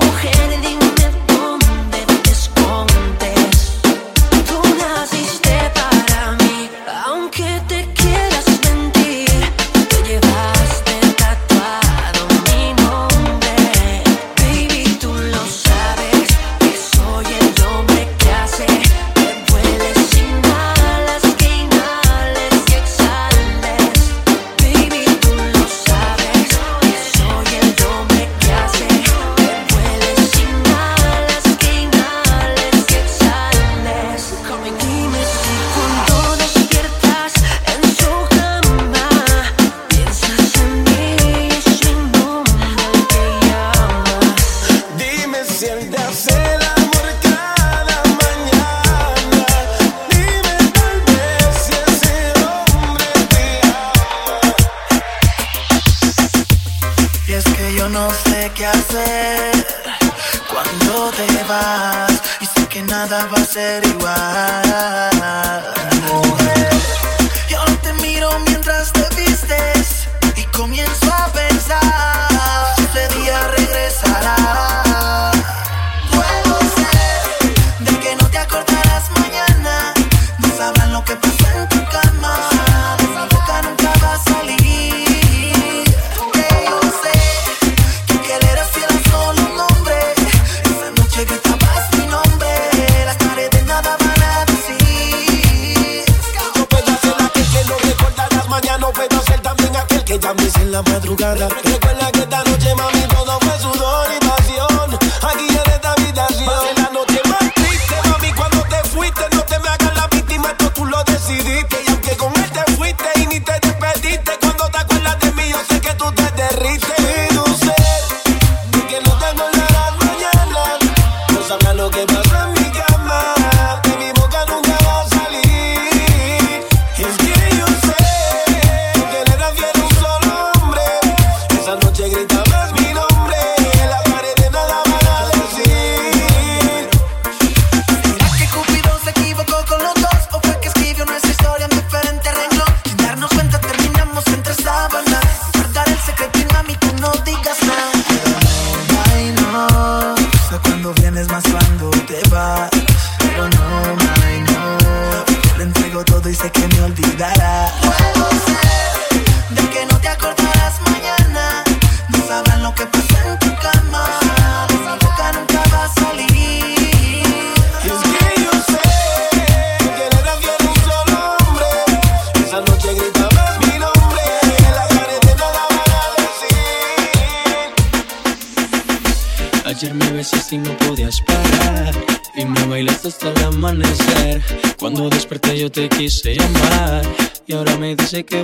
tu ahora me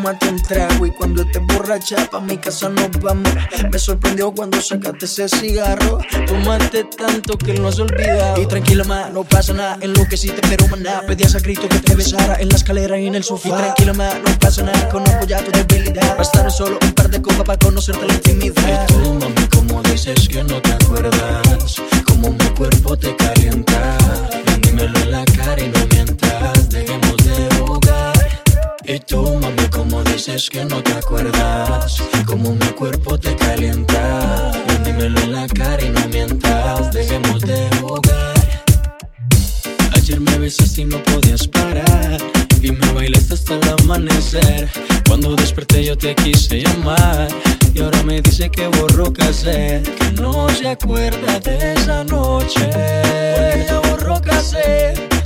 tómate un trago y cuando estés borracha pa' mi casa nos vamos. Me sorprendió cuando sacaste ese cigarro. Tomaste tanto que no has olvidado. Y tranquila, ma, no pasa nada. En lo que sí te pero maná. Pedías a grito que te besara en la escalera y en el sofá. Y tranquila, ma, no pasa nada. Conozco ya tu debilidad. Bastaron solo un par de copas para conocerte la intimidad. Y tú, mami, como dices que no te acuerdas. Como mi cuerpo te calienta. Dímelo en la cara y no Y tú, mami, como dices que no te acuerdas. Como mi cuerpo te calienta. Dímelo en la cara y no mientas. Dejemos de jugar. Ayer me besaste y no podías parar. Y me bailaste hasta el amanecer. Cuando desperté yo te quise llamar. Y ahora me dice que borró casé. Que no se acuerda de esa noche. Porque ella borró casé.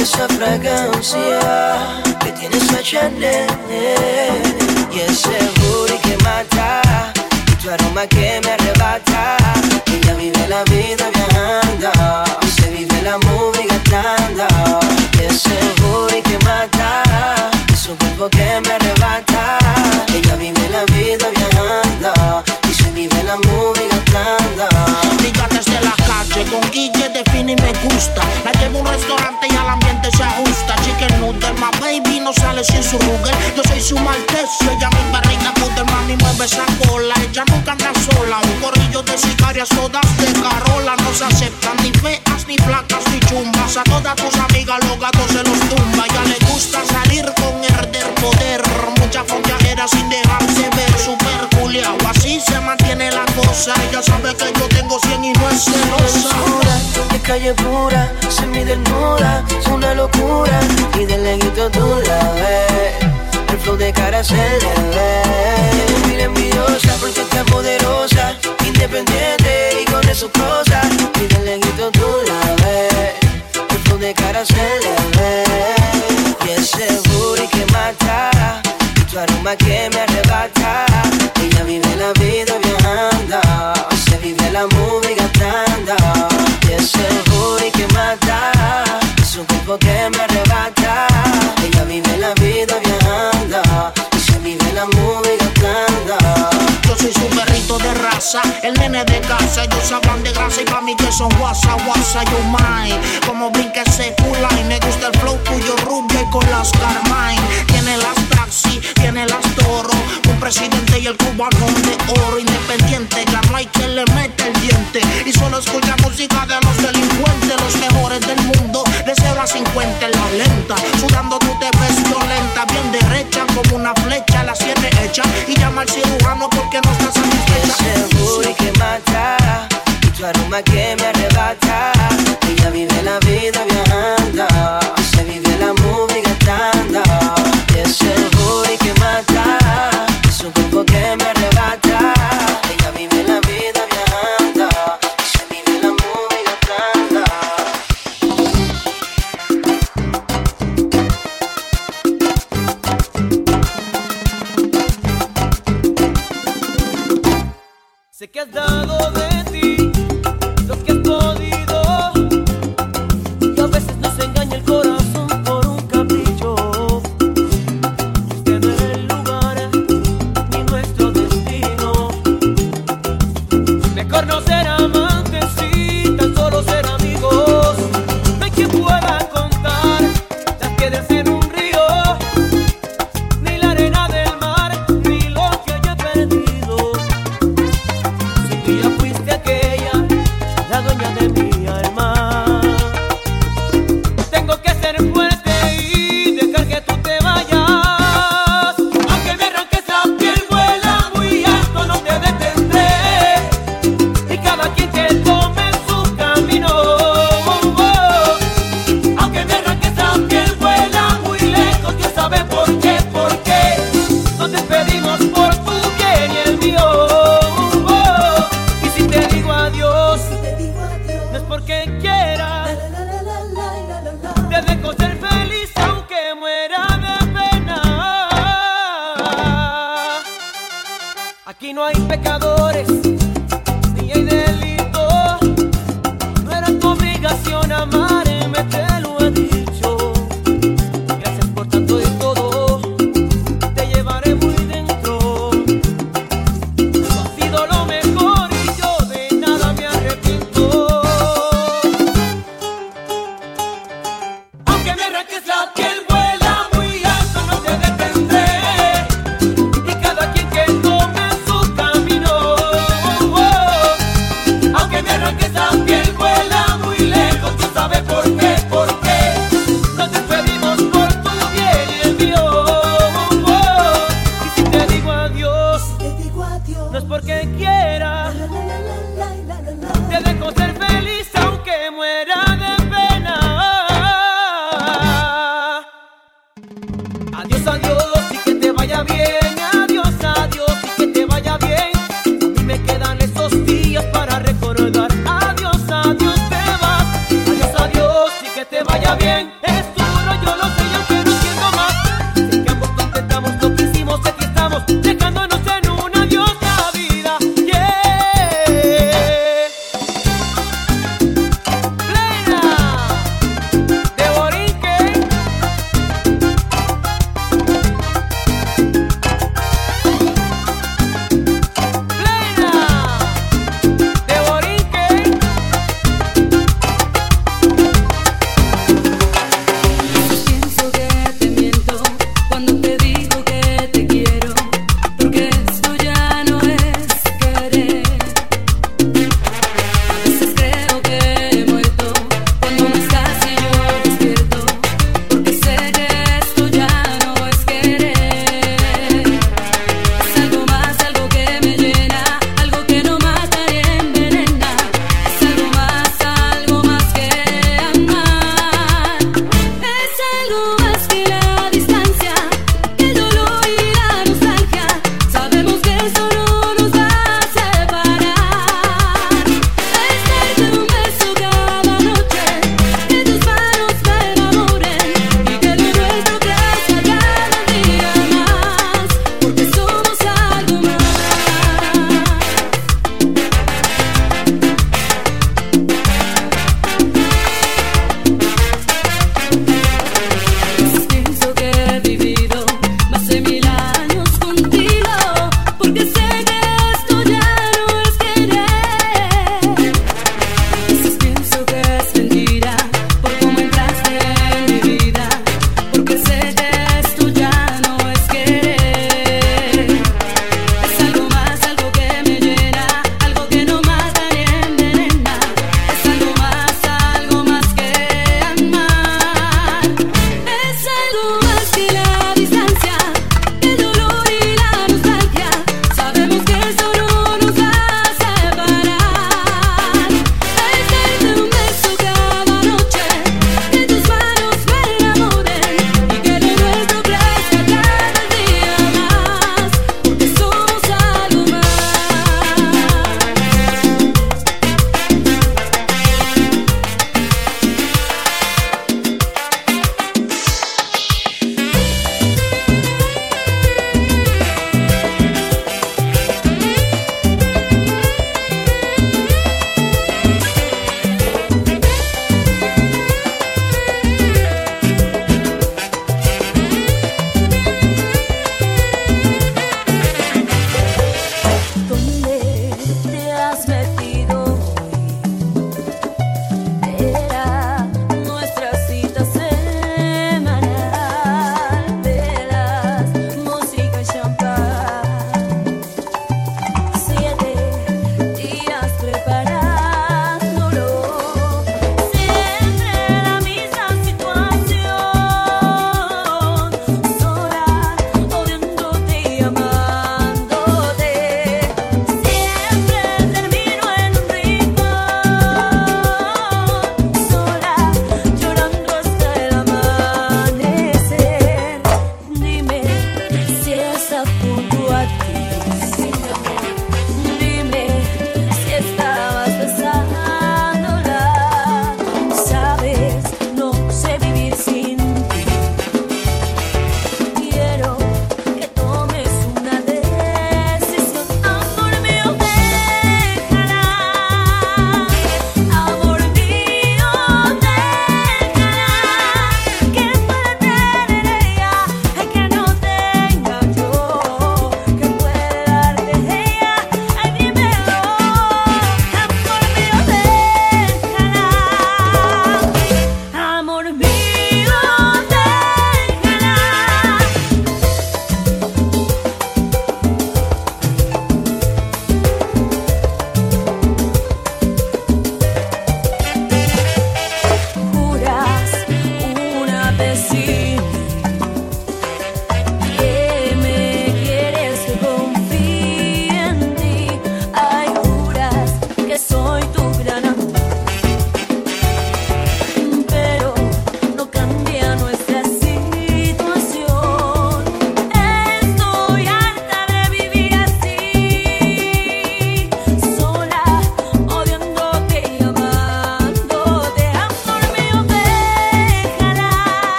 Esa fragancia que tiene esa Chanel. Y ese booty que mata, y tu aroma que me arrebata. Ella vive la vida viajando, se vive la movie gastando. Y ese booty que mata, su cuerpo que me con Guille define y me gusta. La llevo a un restaurante y al ambiente se ajusta. Chicken noodle, my baby no sale sin su ruger. Yo soy su malteso, ella mi barriga puta, mami mueve esa cola. Ella nunca anda sola, un corrillo de sicarias, todas de carola. No se aceptan ni feas, ni flacas, ni chumbas. A todas tus amigas los gatos se los tumba. Ya le gusta salir con herder poder. Mucha fontajera sin dejarse ver, super. Así se mantiene la cosa. Ella sabe que yo tengo 100 y no es celosa. Oscura, de calle pura, semi desnuda, es una locura y de leguito tú la ves. El flow de cara se le ve. Mira envidiosa porque está poderosa, independiente y con eso cosas. Y de leguito tú la ves. El flow de cara se le ve. Y ese que mata, tu aroma que me arrebata. Ella vive la vida viajando, se vive la movie gastando. Y ese booty que mata, es un cuerpo que me arrebata. Ella vive la vida viajando, se vive la movie gastando. Yo soy su perrito de el nene de casa. Ellos hablan de grasa y pa' mí que son guasa, guasa, yo mine. Como brinca ese y me gusta el flow tuyo rubia y con las Carmine. Tiene las tiene las toro. Un presidente y el cubano de oro independiente. Ya no hay quien le mete el diente. Y solo escucha música de los delincuentes, los mejores del mundo. De 0 a 50 en la lenta. Sudando tú te ves violenta, bien derecha como una flecha. La siete hecha y llama al cirujano porque no está satisfecha. Que mata, tu aroma que me arrebata. Ella vive la vida viajando,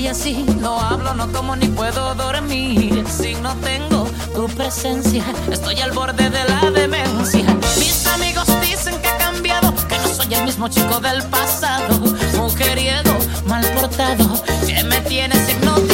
soy así, no hablo, no como ni puedo dormir. Si no tengo tu presencia, estoy al borde de la demencia. Mis amigos dicen que he cambiado, que no soy el mismo chico del pasado. Mujeriego, mal portado, que me tienes hipnotizado.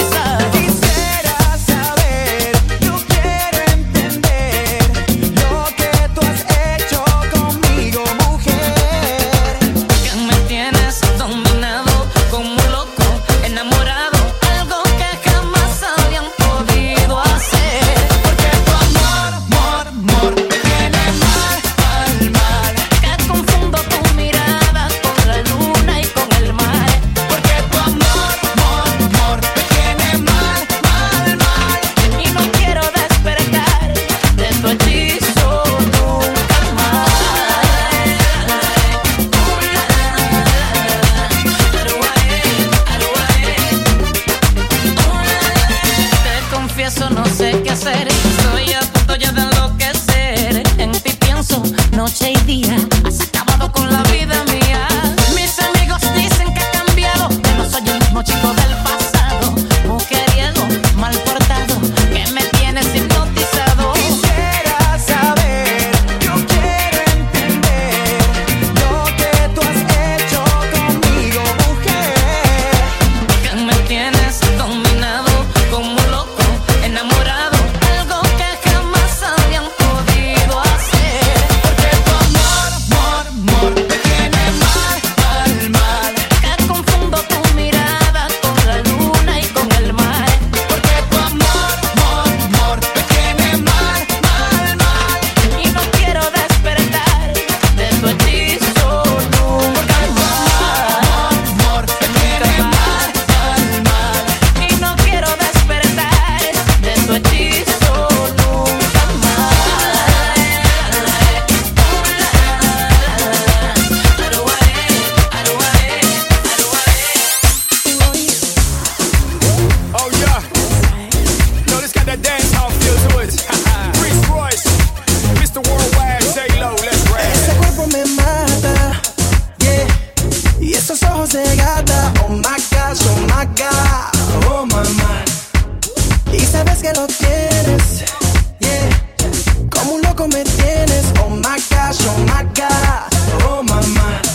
esos ojos de gata. Oh my gosh, oh my god, oh my man. Y sabes que lo tienes, yeah. Como un loco me tienes. Oh my gosh, oh my god, oh my.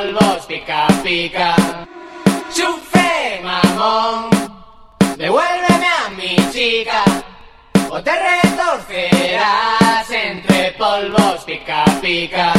polvos pica pica. Chufe, mamón, devuélveme a mi chica o te retorcerás entre polvos pica pica.